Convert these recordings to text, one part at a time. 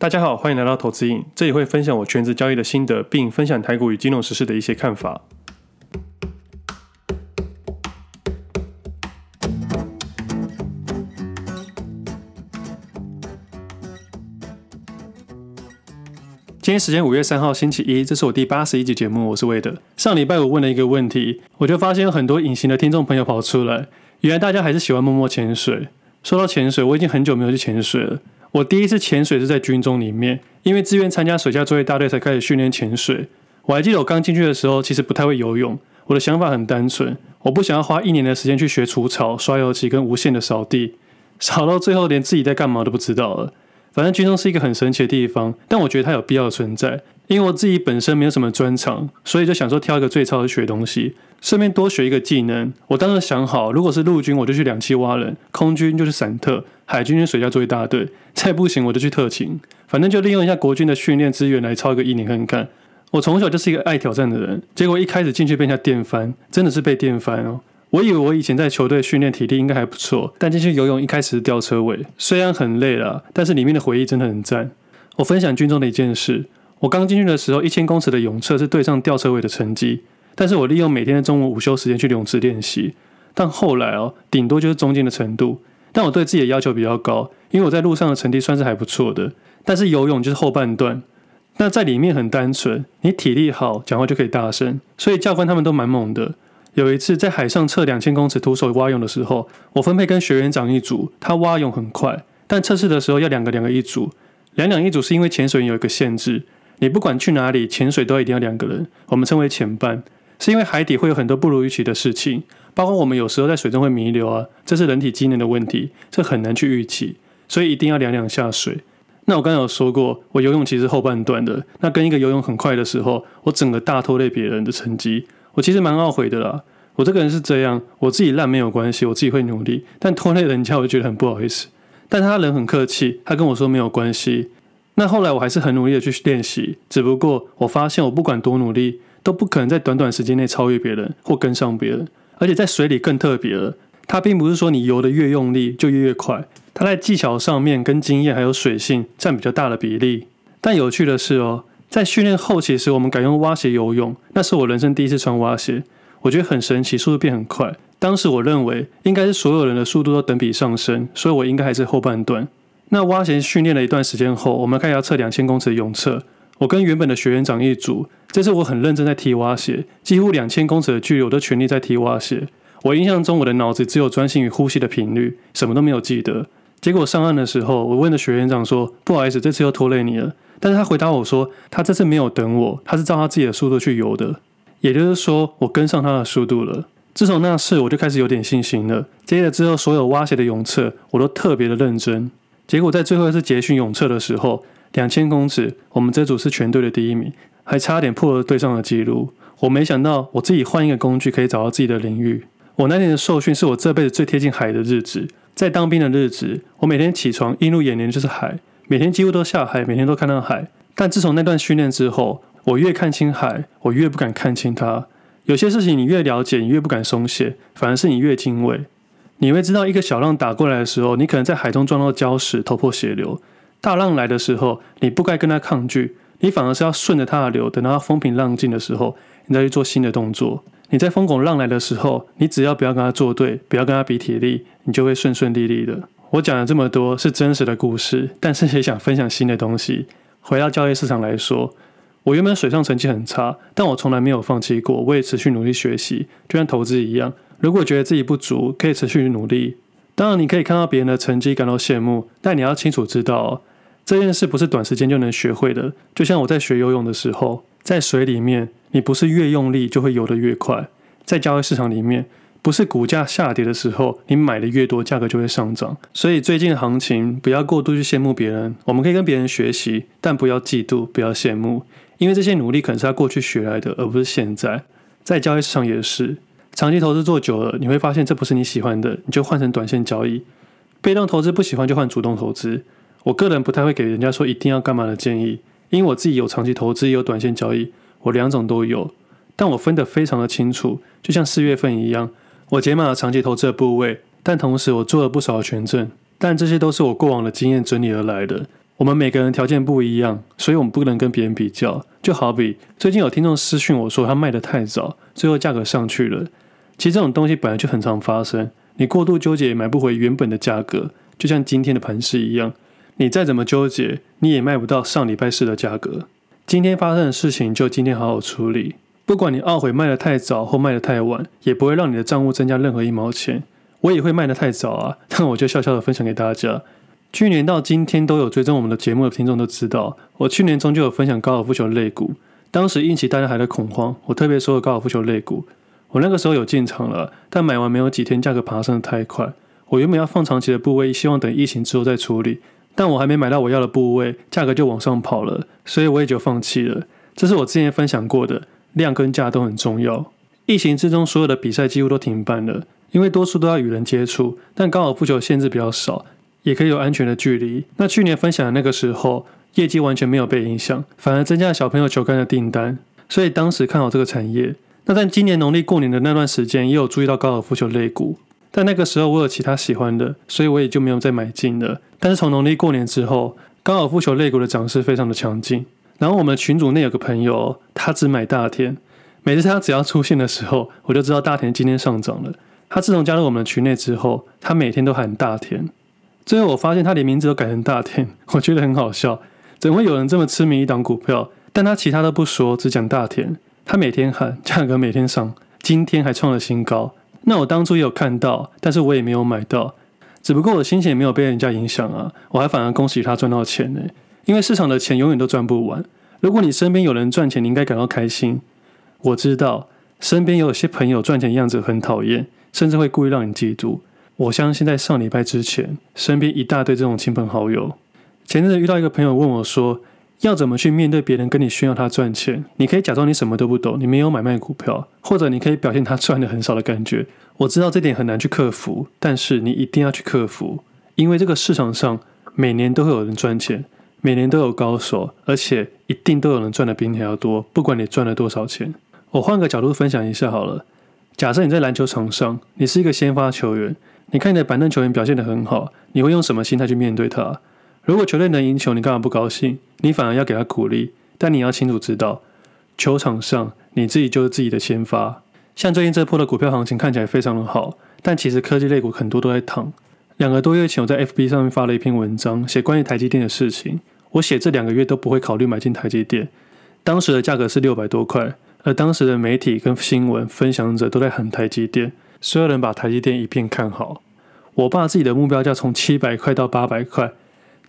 大家好，欢迎来到投资印，这里会分享我全职交易的心得，并分享台股与金融时事的一些看法。今天时间五月三号星期一，这是我第八十一集节目，我是魏德。上礼拜我问了一个问题，我就发现有很多隐形的听众朋友跑出来，原来大家还是喜欢默默潜水。说到潜水，我已经很久没有去潜水了。我第一次潜水是在军中里面，因为自愿参加水下作业大队才开始训练潜水。我还记得我刚进去的时候，其实不太会游泳。我的想法很单纯，我不想要花一年的时间去学除草、刷油漆跟无限的扫地，扫到最后连自己在干嘛都不知道了。反正军中是一个很神奇的地方，但我觉得它有必要的存在。因为我自己本身没有什么专长，所以就想说挑一个最超的学东西，顺便多学一个技能。我当时想好，如果是陆军，我就去两栖蛙人；空军就是散特；海军就水下作业大队。再不行，我就去特勤。反正就利用一下国军的训练资源来超一个一年看看。我从小就是一个爱挑战的人，结果一开始进去被人家电翻，真的是被电翻哦。我以为我以前在球队训练体力应该还不错，但进去游泳一开始是吊车尾，虽然很累啦，但是里面的回忆真的很赞。我分享军中的一件事。我刚进去的时候，一千公尺的泳测是对上吊车尾的成绩，但是我利用每天的中午午休时间去泳池练习。但后来哦，顶多就是中间的程度。但我对自己的要求比较高，因为我在路上的成绩算是还不错的。但是游泳就是后半段，那在里面很单纯，你体力好，讲话就可以大声。所以教官他们都蛮猛的。有一次在海上测两千公尺徒手蛙泳的时候，我分配跟学员长一组，他蛙泳很快，但测试的时候要两个两个一组，两两一组是因为潜水员有一个限制。你不管去哪里潜水，都一定要两个人，我们称为潜伴，是因为海底会有很多不如预期的事情，包括我们有时候在水中会弥留啊，这是人体机能的问题，这很难去预期，所以一定要两两下水。那我刚才有说过，我游泳其实后半段的，那跟一个游泳很快的时候，我整个大拖累别人的成绩，我其实蛮懊悔的啦。我这个人是这样，我自己烂没有关系，我自己会努力，但拖累人家我就觉得很不好意思。但他人很客气，他跟我说没有关系。那后来我还是很努力的去练习，只不过我发现我不管多努力，都不可能在短短时间内超越别人或跟上别人。而且在水里更特别了，它并不是说你游得越用力就越越快，它在技巧上面跟经验还有水性占比较大的比例。但有趣的是哦，在训练后期时，我们改用蛙鞋游泳，那是我人生第一次穿蛙鞋，我觉得很神奇，速度变很快。当时我认为应该是所有人的速度都等比上升，所以我应该还是后半段。那蛙鞋训练了一段时间后，我们开始要测两千公尺的泳测。我跟原本的学员长一组，这次我很认真在踢蛙鞋，几乎两千公尺的距离我都全力在踢蛙鞋。我印象中我的脑子只有专心于呼吸的频率，什么都没有记得。结果上岸的时候，我问的学员长说：“不好意思，这次又拖累你了。”但是他回答我说：“他这次没有等我，他是照他自己的速度去游的。”也就是说，我跟上他的速度了。自从那次，我就开始有点信心了。接着之后，所有蛙鞋的泳测，我都特别的认真。结果在最后一次结训泳测的时候，两千公尺，我们这组是全队的第一名，还差点破了队上的记录。我没想到我自己换一个工具可以找到自己的领域。我那年的受训是我这辈子最贴近海的日子，在当兵的日子，我每天起床映入眼帘就是海，每天几乎都下海，每天都看到海。但自从那段训练之后，我越看清海，我越不敢看清它。有些事情你越了解，你越不敢松懈，反而是你越敬畏。你会知道，一个小浪打过来的时候，你可能在海中撞到礁石，头破血流；大浪来的时候，你不该跟它抗拒，你反而是要顺着它的流，等到它风平浪静的时候，你再去做新的动作。你在风拱浪来的时候，你只要不要跟它作对，不要跟它比体力，你就会顺顺利利的。我讲了这么多是真实的故事，但是也想分享新的东西。回到交易市场来说，我原本水上成绩很差，但我从来没有放弃过，我也持续努力学习，就像投资一样。如果觉得自己不足，可以持续努力。当然，你可以看到别人的成绩感到羡慕，但你要清楚知道，这件事不是短时间就能学会的。就像我在学游泳的时候，在水里面，你不是越用力就会游得越快。在交易市场里面，不是股价下跌的时候，你买的越多，价格就会上涨。所以最近行情，不要过度去羡慕别人。我们可以跟别人学习，但不要嫉妒，不要羡慕，因为这些努力可能是他过去学来的，而不是现在。在交易市场也是。长期投资做久了，你会发现这不是你喜欢的，你就换成短线交易。被动投资不喜欢就换主动投资。我个人不太会给人家说一定要干嘛的建议，因为我自己有长期投资也有短线交易，我两种都有，但我分得非常的清楚。就像四月份一样，我解码了长期投资的部位，但同时我做了不少的权证，但这些都是我过往的经验整理而来的。我们每个人条件不一样，所以我们不能跟别人比较。就好比最近有听众私讯我说他卖得太早，最后价格上去了。其实这种东西本来就很常发生，你过度纠结买不回原本的价格，就像今天的盘势一样，你再怎么纠结，你也卖不到上礼拜四的价格。今天发生的事情就今天好好处理，不管你懊悔卖得太早或卖得太晚，也不会让你的账户增加任何一毛钱。我也会卖得太早啊，但我就笑笑的分享给大家。去年到今天都有追踪我们的节目的听众都知道，我去年中就有分享高尔夫球肋骨，当时引起大家还在恐慌，我特别说了高尔夫球肋骨，我那个时候有进场了，但买完没有几天，价格爬升得太快，我原本要放长期的部位，希望等疫情之后再处理，但我还没买到我要的部位，价格就往上跑了，所以我也就放弃了。这是我之前分享过的，量跟价都很重要。疫情之中，所有的比赛几乎都停办了，因为多数都要与人接触，但高尔夫球限制比较少。也可以有安全的距离。那去年分享的那个时候，业绩完全没有被影响，反而增加了小朋友球杆的订单，所以当时看好这个产业。那在今年农历过年的那段时间，也有注意到高尔夫球类股，但那个时候我有其他喜欢的，所以我也就没有再买进了。但是从农历过年之后，高尔夫球类股的涨势非常的强劲。然后我们群组内有个朋友，他只买大田，每次他只要出现的时候，我就知道大田今天上涨了。他自从加入我们的群内之后，他每天都喊大田。最后我发现他连名字都改成大田，我觉得很好笑。怎会有人这么痴迷一档股票？但他其他都不说，只讲大田。他每天喊，价格每天上，今天还创了新高。那我当初也有看到，但是我也没有买到。只不过我的心情也没有被人家影响啊，我还反而恭喜他赚到钱呢。因为市场的钱永远都赚不完。如果你身边有人赚钱，你应该感到开心。我知道身边有些朋友赚钱样子很讨厌，甚至会故意让你嫉妒。我相信在上礼拜之前，身边一大堆这种亲朋好友。前阵子遇到一个朋友问我说，要怎么去面对别人跟你炫耀他赚钱？你可以假装你什么都不懂，你没有买卖股票，或者你可以表现他赚的很少的感觉。我知道这点很难去克服，但是你一定要去克服，因为这个市场上每年都会有人赚钱，每年都有高手，而且一定都有人赚的比你还要多，不管你赚了多少钱。我换个角度分享一下好了，假设你在篮球场上，你是一个先发球员。你看你的板凳球员表现得很好，你会用什么心态去面对他？如果球队能赢球，你干嘛不高兴？你反而要给他鼓励。但你要清楚知道，球场上你自己就是自己的先发。像最近这波的股票行情看起来非常的好，但其实科技类股很多都在躺。两个多月前，我在 FB 上面发了一篇文章，写关于台积电的事情。我写这两个月都不会考虑买进台积电。当时的价格是六百多块，而当时的媒体跟新闻分享者都在喊台积电。所有人把台积电一片看好，我爸自己的目标价从七百块到八百块。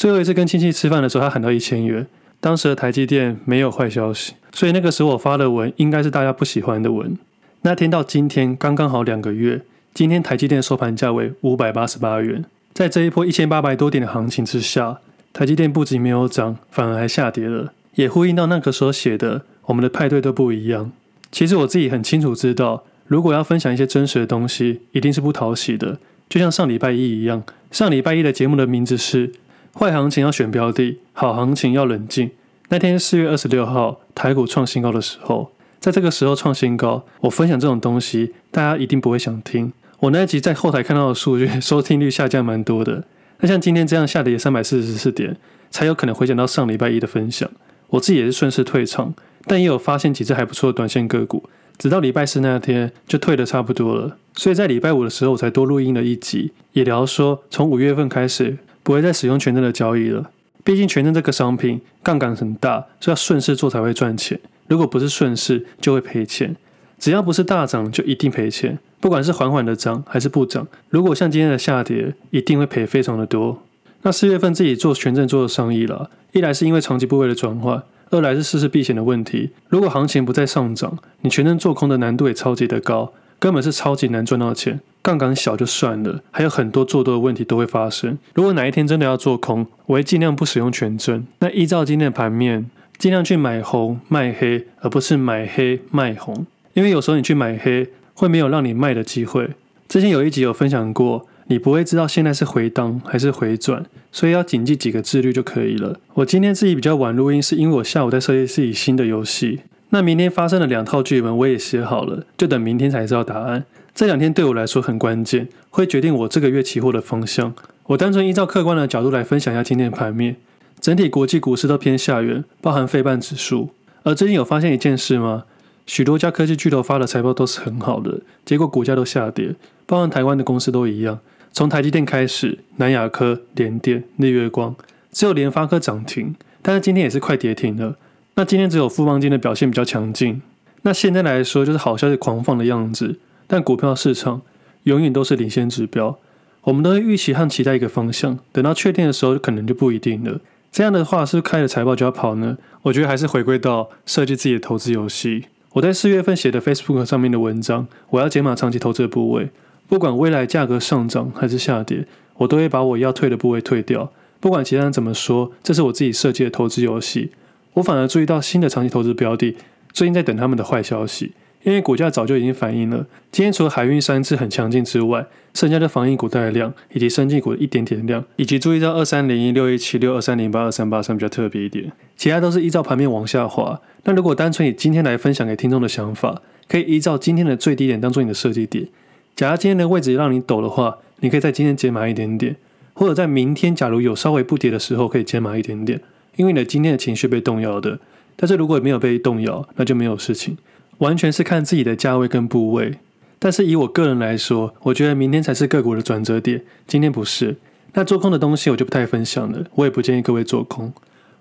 最后一次跟亲戚吃饭的时候，他喊到一千元。当时的台积电没有坏消息，所以那个时候我发的文应该是大家不喜欢的文。那天到今天刚刚好两个月，今天台积电收盘价为五百八十八元。在这一波一千八百多点的行情之下，台积电不仅没有涨，反而还下跌了，也呼应到那个时候写的“我们的派对都不一样”。其实我自己很清楚知道。如果要分享一些真实的东西，一定是不讨喜的，就像上礼拜一一样。上礼拜一的节目的名字是“坏行情要选标的，好行情要冷静”。那天四月二十六号，台股创新高的时候，在这个时候创新高，我分享这种东西，大家一定不会想听。我那一集在后台看到的数据，收听率下降蛮多的。那像今天这样下跌三百四十四点，才有可能回想到上礼拜一的分享。我自己也是顺势退场，但也有发现几只还不错的短线个股。直到礼拜四那天就退得差不多了，所以在礼拜五的时候我才多录音了一集，也聊说从五月份开始不会再使用权证的交易了。毕竟权证这个商品杠杆很大，所以要顺势做才会赚钱。如果不是顺势，就会赔钱。只要不是大涨，就一定赔钱。不管是缓缓的涨还是不涨，如果像今天的下跌，一定会赔非常的多。那四月份自己做权证做的生意了，一来是因为长期部位的转换。二来是事事避险的问题。如果行情不再上涨，你权证做空的难度也超级的高，根本是超级难赚到钱。杠杆小就算了，还有很多做多的问题都会发生。如果哪一天真的要做空，我会尽量不使用权证。那依照今天的盘面，尽量去买红卖黑，而不是买黑卖红。因为有时候你去买黑，会没有让你卖的机会。之前有一集有分享过。你不会知道现在是回档还是回转，所以要谨记几个自律就可以了。我今天自己比较晚录音，是因为我下午在设计自己新的游戏。那明天发生的两套剧本我也写好了，就等明天才知道答案。这两天对我来说很关键，会决定我这个月期货的方向。我单纯依照客观的角度来分享一下今天的盘面。整体国际股市都偏下缘，包含费半指数。而最近有发现一件事吗？许多家科技巨头发的财报都是很好的，结果股价都下跌，包含台湾的公司都一样。从台积电开始，南亚科、联电、日月光，只有联发科涨停，但是今天也是快跌停了。那今天只有富邦金的表现比较强劲。那现在来说就是好消息狂放的样子，但股票市场永远都是领先指标，我们都会预期和期待一个方向，等到确定的时候可能就不一定了。这样的话是不是开了财报就要跑呢？我觉得还是回归到设计自己的投资游戏。我在四月份写的 Facebook 上面的文章，我要减码长期投资的部位，不管未来价格上涨还是下跌，我都会把我要退的部位退掉。不管其他人怎么说，这是我自己设计的投资游戏。我反而注意到新的长期投资标的。最近在等他们的坏消息，因为股价早就已经反映了。今天除了海运三次很强劲之外，剩下的防疫股带的量，以及生技股的一点点量，以及注意到二三零一、六一七六、二三零八、二三八三比较特别一点，其他都是依照盘面往下滑。那如果单纯以今天来分享给听众的想法，可以依照今天的最低点当做你的设计点。假如今天的位置让你抖的话，你可以在今天减码一点点，或者在明天假如有稍微不跌的时候可以减码一点点，因为你的今天的情绪被动摇的。但是如果没有被动摇，那就没有事情，完全是看自己的价位跟部位。但是以我个人来说，我觉得明天才是个股的转折点，今天不是。那做空的东西我就不太分享了，我也不建议各位做空。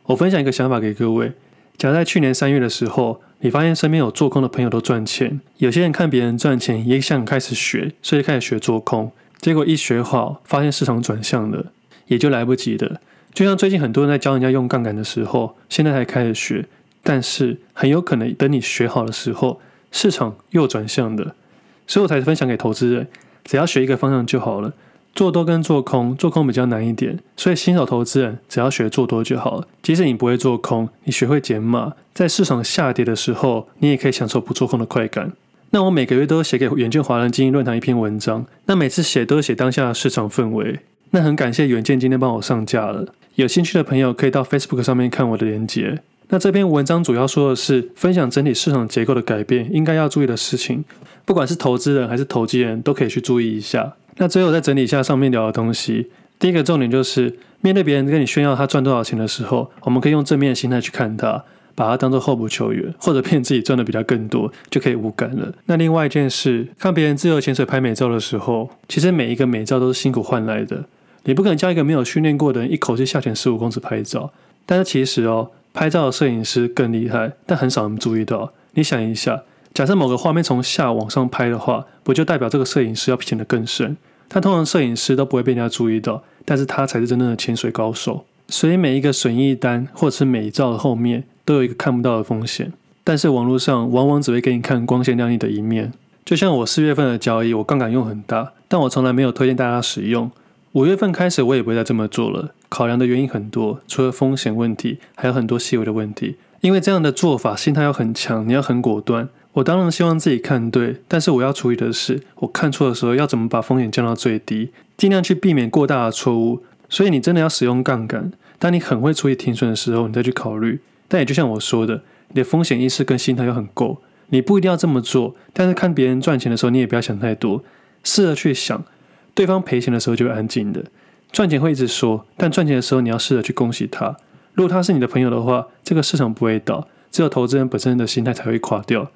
我分享一个想法给各位：假如在去年三月的时候，你发现身边有做空的朋友都赚钱，有些人看别人赚钱也想开始学，所以开始学做空，结果一学好，发现市场转向了，也就来不及了。就像最近很多人在教人家用杠杆的时候，现在才开始学。但是很有可能等你学好的时候，市场又转向的，所以我才分享给投资人，只要学一个方向就好了。做多跟做空，做空比较难一点，所以新手投资人只要学做多就好了。即使你不会做空，你学会减码，在市场下跌的时候，你也可以享受不做空的快感。那我每个月都写给远见华人精英论坛一篇文章，那每次写都是写当下的市场氛围。那很感谢远见今天帮我上架了，有兴趣的朋友可以到 Facebook 上面看我的链接。那这篇文章主要说的是分享整体市场结构的改变，应该要注意的事情，不管是投资人还是投机人都可以去注意一下。那最后再整理一下上面聊的东西，第一个重点就是面对别人跟你炫耀他赚多少钱的时候，我们可以用正面的心态去看他，把他当做候补球员，或者骗自己赚的比他更多，就可以无感了。那另外一件事，看别人自由潜水拍美照的时候，其实每一个美照都是辛苦换来的，你不可能叫一个没有训练过的人一口气下潜十五公尺拍照，但是其实哦。拍照的摄影师更厉害，但很少人注意到。你想一下，假设某个画面从下往上拍的话，不就代表这个摄影师要潜得更深？但通常摄影师都不会被人家注意到，但是他才是真正的潜水高手。所以每一个损益单或者是美照的后面都有一个看不到的风险，但是网络上往往只会给你看光鲜亮丽的一面。就像我四月份的交易，我杠杆用很大，但我从来没有推荐大家使用。五月份开始，我也不会再这么做了。考量的原因很多，除了风险问题，还有很多细微的问题。因为这样的做法，心态要很强，你要很果断。我当然希望自己看对，但是我要处理的是，我看错的时候要怎么把风险降到最低，尽量去避免过大的错误。所以你真的要使用杠杆，当你很会处理停损的时候，你再去考虑。但也就像我说的，你的风险意识跟心态要很够。你不一定要这么做，但是看别人赚钱的时候，你也不要想太多，试着去想。对方赔钱的时候就会安静的，赚钱会一直说，但赚钱的时候你要试着去恭喜他。如果他是你的朋友的话，这个市场不会倒，只有投资人本身的心态才会垮掉。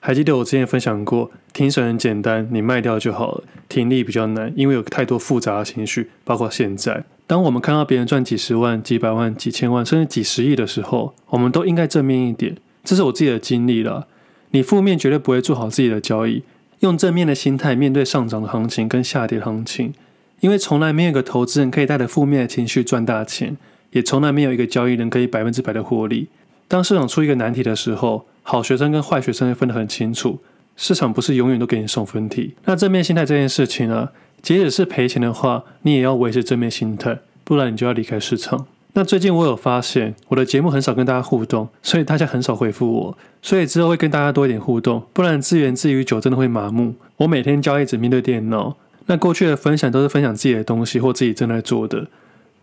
还记得我之前分享过，停损很简单，你卖掉就好了。停利比较难，因为有太多复杂的情绪，包括现在，当我们看到别人赚几十万、几百万、几千万，甚至几十亿的时候，我们都应该正面一点。这是我自己的经历了，你负面绝对不会做好自己的交易。用正面的心态面对上涨的行情跟下跌的行情，因为从来没有一个投资人可以带着负面的情绪赚大钱，也从来没有一个交易人可以百分之百的获利。当市场出一个难题的时候，好学生跟坏学生会分得很清楚。市场不是永远都给你送分题。那正面心态这件事情呢，即使是赔钱的话，你也要维持正面心态，不然你就要离开市场。那最近我有发现，我的节目很少跟大家互动，所以大家很少回复我，所以之后会跟大家多一点互动，不然自言自语久真的会麻木。我每天交易只面对电脑，那过去的分享都是分享自己的东西或自己正在做的。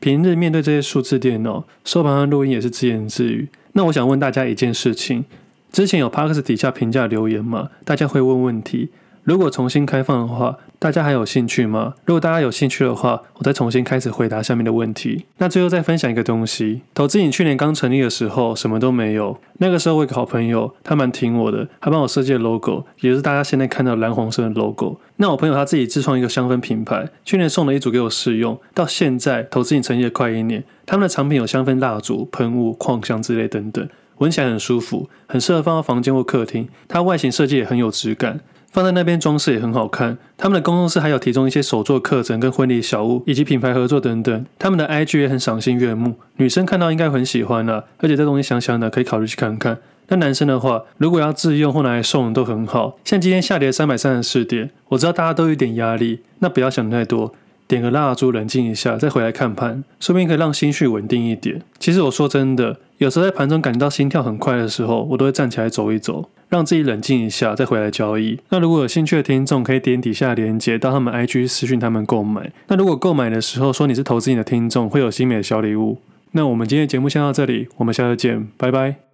平日面对这些数字电脑，收盘和录音也是自言自语。那我想问大家一件事情：之前有 Parks 底下评价留言吗？大家会问问题，如果重新开放的话，大家还有兴趣吗？如果大家有兴趣的话，我再重新开始回答下面的问题。那最后再分享一个东西，投资瘾去年刚成立的时候，什么都没有。那个时候我有个好朋友，他蛮挺我的，他帮我设计了 logo，也就是大家现在看到蓝黄色的 logo。那我朋友他自己自创一个香氛品牌，去年送了一组给我试用，到现在投资瘾成立了快一年，他们的产品有香氛蜡烛、喷雾、矿香之类等等。闻起来很舒服，很适合放到房间或客厅。它外形设计也很有质感，放在那边装饰也很好看。他们的工作室还有提供一些手作课程、跟婚礼小物以及品牌合作等等。他们的 IG 也很赏心悦目，女生看到应该很喜欢啊。而且这东西香香的，可以考虑去看看。那男生的话，如果要自用或拿来送都很好。像今天下跌三百三十四点，我知道大家都有点压力，那不要想太多。点个蜡烛，冷静一下，再回来看盘，说不定可以让心绪稳定一点。其实我说真的，有时候在盘中感觉到心跳很快的时候，我都会站起来走一走，让自己冷静一下，再回来交易。那如果有兴趣的听众，可以点底下连接到他们 IG 私讯他们购买。那如果购买的时候说你是投资你的听众，会有新美的小礼物。那我们今天节目先到这里，我们下次见，拜拜。